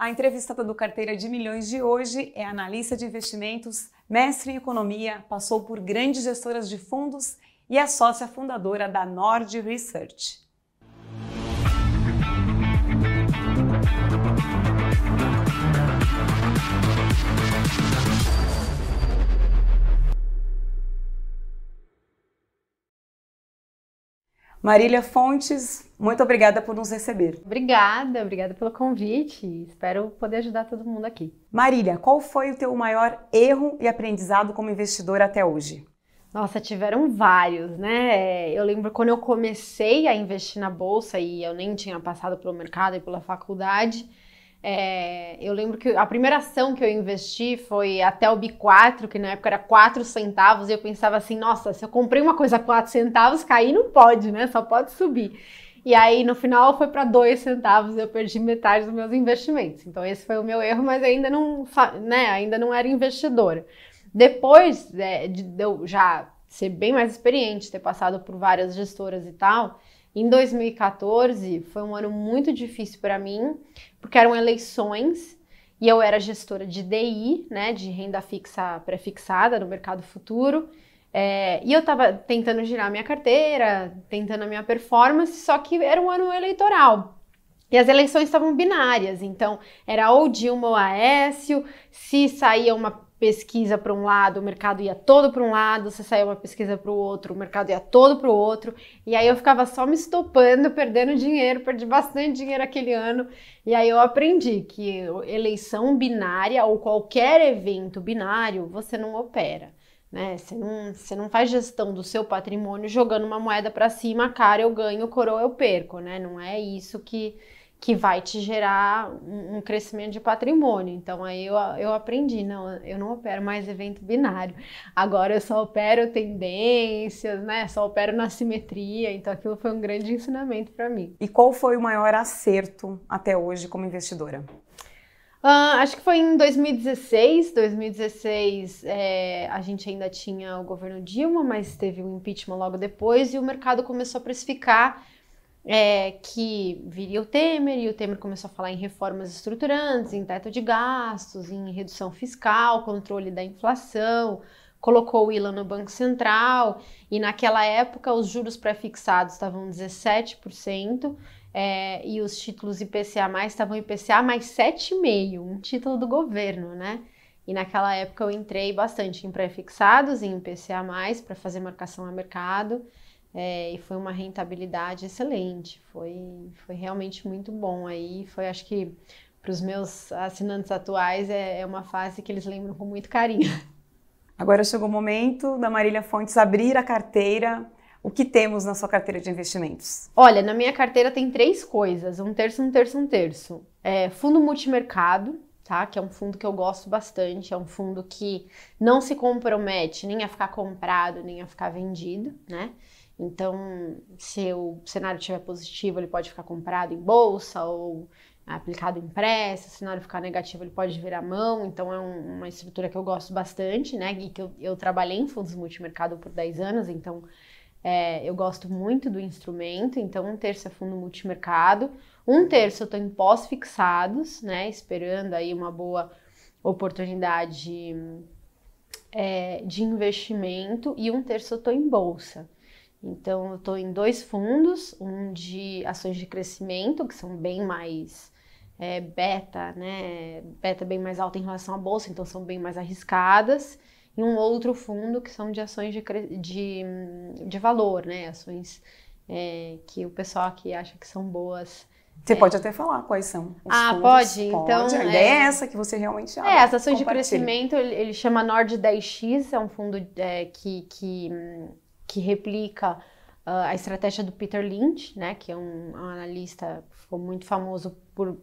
A entrevistada do Carteira de Milhões de hoje é analista de investimentos, mestre em economia, passou por grandes gestoras de fundos e é sócia fundadora da Nord Research. Marília Fontes, muito obrigada por nos receber. Obrigada, obrigada pelo convite. Espero poder ajudar todo mundo aqui. Marília, qual foi o teu maior erro e aprendizado como investidora até hoje? Nossa, tiveram vários, né? Eu lembro quando eu comecei a investir na bolsa e eu nem tinha passado pelo mercado e pela faculdade. É, eu lembro que a primeira ação que eu investi foi até o B4, que na época era 4 centavos, e eu pensava assim, nossa, se eu comprei uma coisa a 4 centavos, cair não pode, né? Só pode subir. E aí no final foi para 2 centavos, eu perdi metade dos meus investimentos. Então esse foi o meu erro, mas ainda não, né, ainda não era investidora. Depois é, de eu já ser bem mais experiente, ter passado por várias gestoras e tal, em 2014 foi um ano muito difícil para mim, porque eram eleições e eu era gestora de DI, né, de renda fixa pré-fixada no mercado futuro. É, e eu estava tentando girar minha carteira, tentando a minha performance, só que era um ano eleitoral. E as eleições estavam binárias, então era ou Dilma ou Aécio, se saía uma pesquisa para um lado, o mercado ia todo para um lado, se saía uma pesquisa para o outro, o mercado ia todo para o outro, e aí eu ficava só me estopando, perdendo dinheiro, perdi bastante dinheiro aquele ano, e aí eu aprendi que eleição binária ou qualquer evento binário você não opera. Né? Você, não, você não faz gestão do seu patrimônio jogando uma moeda para cima, cara, eu ganho, coroa, eu perco, né? Não é isso que, que vai te gerar um, crescimento de patrimônio. Então aí eu, eu aprendi, não, eu não opero mais evento binário. Agora eu só opero tendências, né? Só opero na simetria. Então aquilo foi um grande ensinamento para mim. E qual foi o maior acerto até hoje como investidora? Uh, acho que foi em 2016. 2016 é, a gente ainda tinha o governo Dilma, mas teve o impeachment logo depois e o mercado começou a precificar é, que viria o Temer e o Temer começou a falar em reformas estruturantes, em teto de gastos, em redução fiscal, controle da inflação, colocou o ILA no Banco Central e naquela época os juros pré-fixados estavam 17% é, e os títulos IPCA estavam IPCA mais 7,5%, um título do governo, né? E naquela época eu entrei bastante em pré-fixados, em IPCA para fazer marcação a mercado. É, e foi uma rentabilidade excelente, foi, foi realmente muito bom. Aí foi, acho que, para os meus assinantes atuais, é, é uma fase que eles lembram com muito carinho. Agora chegou o momento da Marília Fontes abrir a carteira. O que temos na sua carteira de investimentos? Olha, na minha carteira tem três coisas: um terço, um terço, um terço. É, fundo multimercado, tá? Que é um fundo que eu gosto bastante, é um fundo que não se compromete nem a ficar comprado, nem a ficar vendido, né? Então, se o cenário estiver positivo, ele pode ficar comprado em bolsa ou aplicado em pré. Se o cenário ficar negativo, ele pode virar mão. Então, é um, uma estrutura que eu gosto bastante, né? E que eu, eu trabalhei em fundos multimercado por 10 anos, então é, eu gosto muito do instrumento. Então, um terço é fundo multimercado, um terço eu estou em pós-fixados, né? Esperando aí uma boa oportunidade é, de investimento, e um terço eu estou em bolsa. Então, eu estou em dois fundos, um de ações de crescimento, que são bem mais é, beta, né? Beta bem mais alta em relação à bolsa, então são bem mais arriscadas. E um outro fundo que são de ações de, de, de valor, né? Ações é, que o pessoal aqui acha que são boas. Você é. pode até falar quais são. ah, fundos. pode? Então. A ideia é, é essa que você realmente acha. É, as ações de crescimento, ele, ele chama Nord 10X, é um fundo é, que, que que replica uh, a estratégia do Peter Lynch, né, que é um, um analista ficou muito famoso por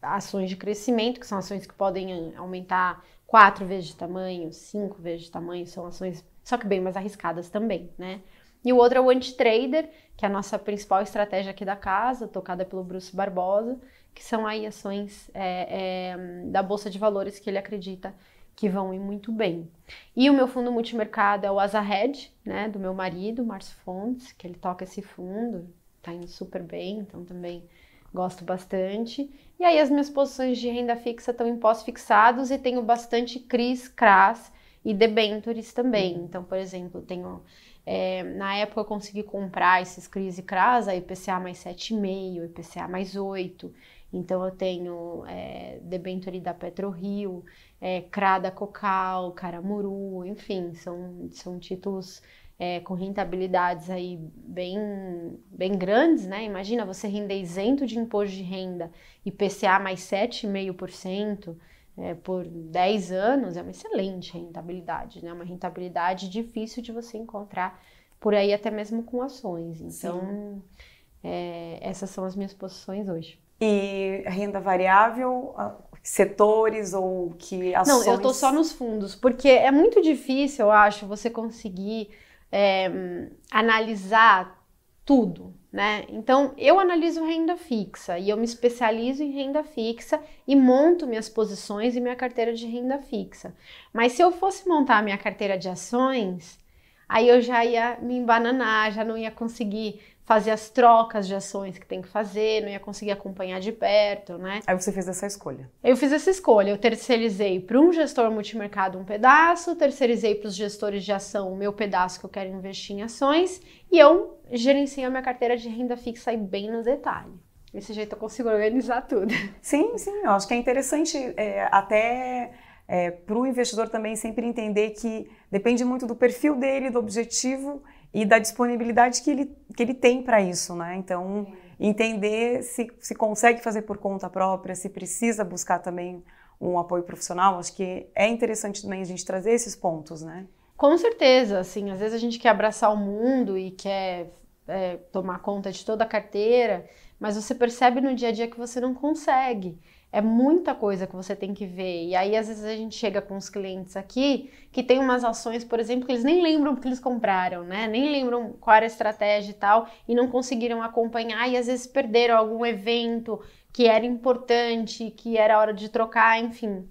ações de crescimento, que são ações que podem aumentar quatro vezes de tamanho, cinco vezes de tamanho, são ações só que bem mais arriscadas também, né? E o outro é o anti-trader, que é a nossa principal estratégia aqui da casa, tocada pelo Bruce Barbosa, que são aí ações é, é, da Bolsa de Valores que ele acredita que vão ir muito bem. E o meu fundo multimercado é o Azahed, né, do meu marido, Márcio Fontes, que ele toca esse fundo, tá indo super bem, então também gosto bastante. E aí as minhas posições de renda fixa estão em pós-fixados e tenho bastante CRIs, CRAS e debentures também. Uhum. Então, por exemplo, tenho é, na época eu consegui comprar esses CRIs e CRAS, a IPCA mais 7,5, IPCA mais 8. Então eu tenho é, debenture da PetroRio, é, CRA da Cocal, Caramuru, enfim, são, são títulos é, com rentabilidades aí bem, bem grandes, né? Imagina você render isento de imposto de renda IPCA mais 7,5%, é, por 10 anos é uma excelente rentabilidade, né? Uma rentabilidade difícil de você encontrar por aí até mesmo com ações. Então, é, essas são as minhas posições hoje. E renda variável, setores ou que ações? Não, eu estou só nos fundos, porque é muito difícil, eu acho, você conseguir é, analisar tudo, né? Então, eu analiso renda fixa e eu me especializo em renda fixa e monto minhas posições e minha carteira de renda fixa. Mas se eu fosse montar minha carteira de ações, aí eu já ia me embananar, já não ia conseguir fazer as trocas de ações que tem que fazer, não ia conseguir acompanhar de perto, né? Aí você fez essa escolha. Eu fiz essa escolha. Eu terceirizei para um gestor multimercado um pedaço, terceirizei para os gestores de ação o meu pedaço que eu quero investir em ações e eu gerencio a minha carteira de renda fixa aí bem no detalhe. Desse jeito eu consigo organizar tudo. Sim, sim. Eu acho que é interessante é, até é, para o investidor também sempre entender que depende muito do perfil dele, do objetivo e da disponibilidade que ele, que ele tem para isso, né? Então, entender se, se consegue fazer por conta própria, se precisa buscar também um apoio profissional, acho que é interessante também a gente trazer esses pontos, né? Com certeza, assim, às vezes a gente quer abraçar o mundo e quer é, tomar conta de toda a carteira, mas você percebe no dia a dia que você não consegue. É muita coisa que você tem que ver. E aí, às vezes, a gente chega com os clientes aqui que tem umas ações, por exemplo, que eles nem lembram porque eles compraram, né? Nem lembram qual era a estratégia e tal, e não conseguiram acompanhar, e às vezes perderam algum evento que era importante, que era hora de trocar, enfim.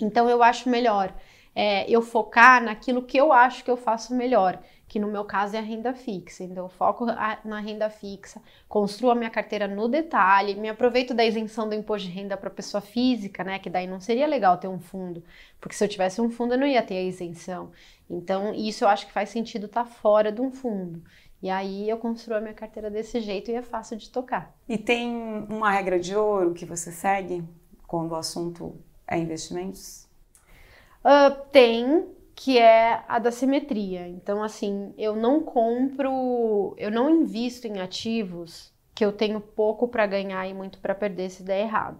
Então, eu acho melhor é, eu focar naquilo que eu acho que eu faço melhor que no meu caso é a renda fixa. Então, eu foco na renda fixa, construo a minha carteira no detalhe, me aproveito da isenção do imposto de renda para pessoa física, né? Que daí não seria legal ter um fundo, porque se eu tivesse um fundo eu não ia ter a isenção. Então, isso eu acho que faz sentido estar tá fora de um fundo. E aí eu construo a minha carteira desse jeito e é fácil de tocar. E tem uma regra de ouro que você segue quando o assunto é investimentos? Uh, tem, que é a da simetria. Então, assim, eu não compro, eu não invisto em ativos que eu tenho pouco para ganhar e muito para perder se der errado.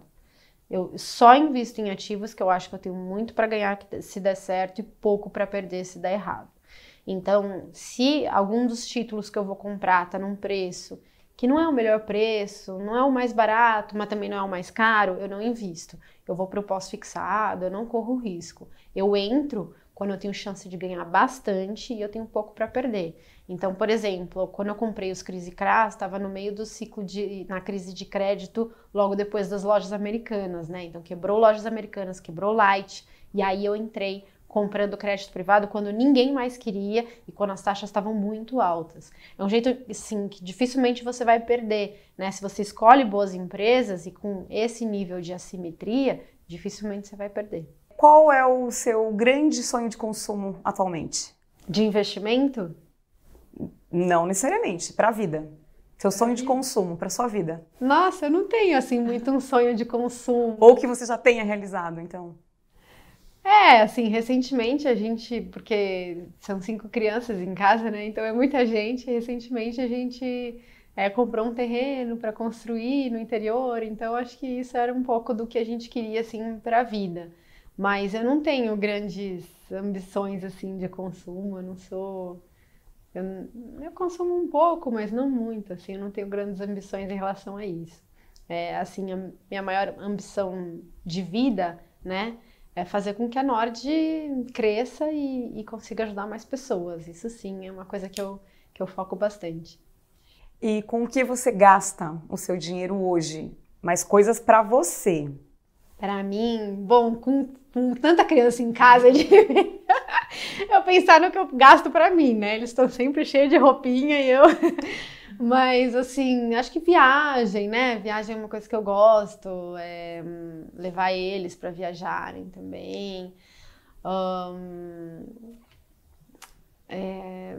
Eu só invisto em ativos que eu acho que eu tenho muito para ganhar se der certo e pouco para perder se der errado. Então, se algum dos títulos que eu vou comprar está num preço que não é o melhor preço, não é o mais barato, mas também não é o mais caro, eu não invisto. Eu vou para o pós-fixado, eu não corro risco. Eu entro quando eu tenho chance de ganhar bastante e eu tenho pouco para perder. Então, por exemplo, quando eu comprei os Crise Cras, estava no meio do ciclo de na crise de crédito, logo depois das lojas americanas, né? Então, quebrou lojas americanas, quebrou Light, e aí eu entrei comprando crédito privado quando ninguém mais queria e quando as taxas estavam muito altas. É um jeito assim que dificilmente você vai perder, né? Se você escolhe boas empresas e com esse nível de assimetria, dificilmente você vai perder. Qual é o seu grande sonho de consumo atualmente? De investimento? Não necessariamente, para a vida. Seu sonho de consumo para sua vida. Nossa, eu não tenho assim muito um sonho de consumo. Ou que você já tenha realizado, então. É, assim, recentemente a gente, porque são cinco crianças em casa, né? Então é muita gente. Recentemente a gente é, comprou um terreno para construir no interior. Então acho que isso era um pouco do que a gente queria assim para a vida. Mas eu não tenho grandes ambições assim de consumo, eu não sou. Eu, eu consumo um pouco, mas não muito, assim, eu não tenho grandes ambições em relação a isso. É, assim, a minha maior ambição de vida, né, é fazer com que a Nord cresça e, e consiga ajudar mais pessoas. Isso sim é uma coisa que eu, que eu foco bastante. E com o que você gasta o seu dinheiro hoje? Mais coisas para você? Para mim, bom, com, com, tanta criança em casa, de... eu pensar no que eu gasto para mim, né? Eles estão sempre cheios de roupinha e eu Mas, assim, acho que viagem, né? Viagem é uma coisa que eu gosto. É, levar eles para viajarem também. Um, é,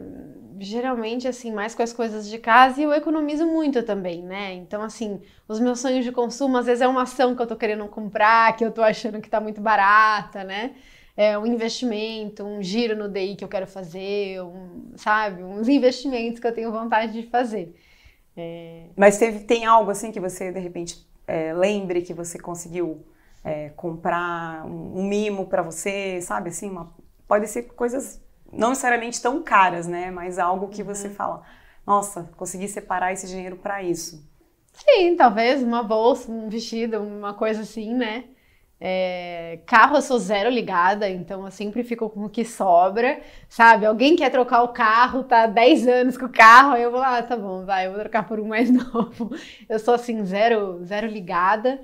geralmente, assim, mais com as coisas de casa e eu economizo muito também, né? Então, assim, os meus sonhos de consumo, às vezes é uma ação que eu tô querendo comprar, que eu tô achando que tá muito barata, né? É um investimento, um giro no DI que eu quero fazer, um, sabe? Uns investimentos que eu tenho vontade de fazer. É... Mas teve, tem algo assim que você, de repente, é, lembre que você conseguiu é, comprar um, um mimo para você, sabe? Assim, uma, pode ser coisas não necessariamente tão caras, né? Mas algo que você uhum. fala, nossa, consegui separar esse dinheiro para isso. Sim, talvez uma bolsa, um vestido, uma coisa assim, né? É, carro eu sou zero ligada, então eu sempre fico com o que sobra, sabe? Alguém quer trocar o carro, tá 10 anos com o carro, aí eu vou lá, ah, tá bom, vai, eu vou trocar por um mais novo. Eu sou assim, zero, zero ligada.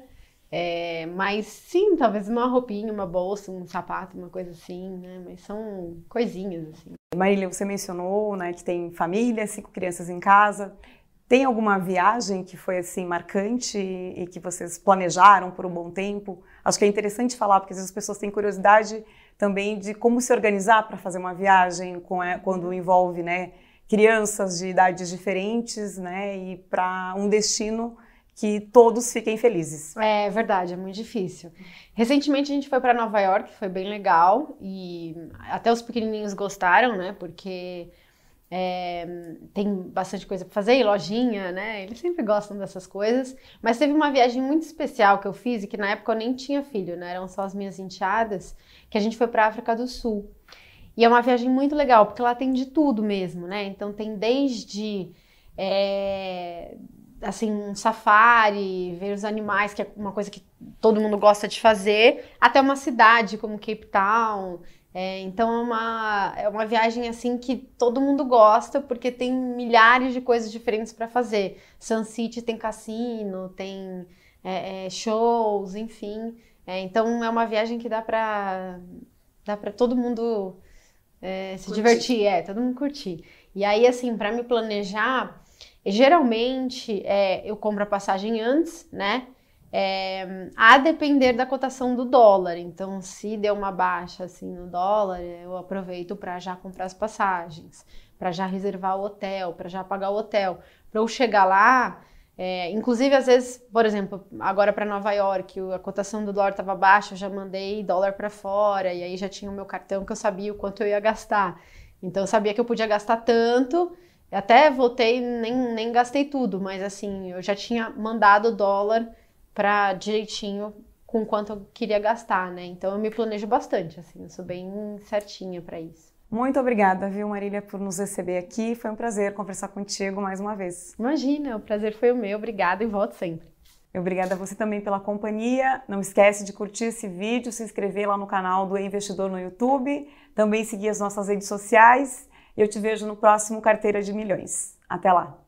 É, mas sim, talvez uma roupinha, uma bolsa, um sapato, uma coisa assim, né? Mas são coisinhas assim. Marília, você mencionou, né, que tem família, cinco crianças em casa. Tem alguma viagem que foi assim marcante e que vocês planejaram por um bom tempo? Acho que é interessante falar porque às vezes as pessoas têm curiosidade também de como se organizar para fazer uma viagem quando envolve, né, crianças de idades diferentes, né, e para um destino que todos fiquem felizes. É verdade, é muito difícil. Recentemente a gente foi para Nova York, foi bem legal e até os pequenininhos gostaram, né? Porque é, tem bastante coisa para fazer, e lojinha, né? Eles sempre gostam dessas coisas. Mas teve uma viagem muito especial que eu fiz e que na época eu nem tinha filho, né? Eram só as minhas enteadas, que a gente foi para a África do Sul. E é uma viagem muito legal, porque lá tem de tudo mesmo, né? Então tem desde é, assim, um safari, ver os animais, que é uma coisa que todo mundo gosta de fazer, até uma cidade como Cape Town. É, então é uma, é uma viagem assim que todo mundo gosta porque tem milhares de coisas diferentes para fazer. Sun City tem cassino, tem é, é, shows, enfim. É, então é uma viagem que dá para dá para todo mundo é, se curtir. divertir, é, todo mundo curtir. E aí assim para me planejar Geralmente, é, eu compro a passagem antes, né? É, a depender da cotação do dólar. Então, se deu uma baixa assim no dólar, eu aproveito para já comprar as passagens, para já reservar o hotel, para já pagar o hotel, para eu chegar lá. É, inclusive, às vezes, por exemplo, agora para Nova York, a cotação do dólar estava baixa, eu já mandei dólar para fora e aí já tinha o meu cartão que eu sabia o quanto eu ia gastar. Então, eu sabia que eu podia gastar tanto até voltei, nem, nem gastei tudo, mas assim, eu já tinha mandado o dólar para direitinho com quanto eu queria gastar, né? Então eu me planejo bastante, assim, eu sou bem certinha para isso. Muito obrigada, viu, Marília, por nos receber aqui. Foi um prazer conversar contigo mais uma vez. Imagina, o prazer foi o meu. Obrigada e volto sempre. Obrigada a você também pela companhia. Não esquece de curtir esse vídeo, se inscrever lá no canal do Investidor no YouTube, também seguir as nossas redes sociais eu te vejo no próximo Carteira de Milhões. Até lá!